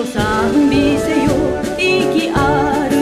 を賛美せよ。息ある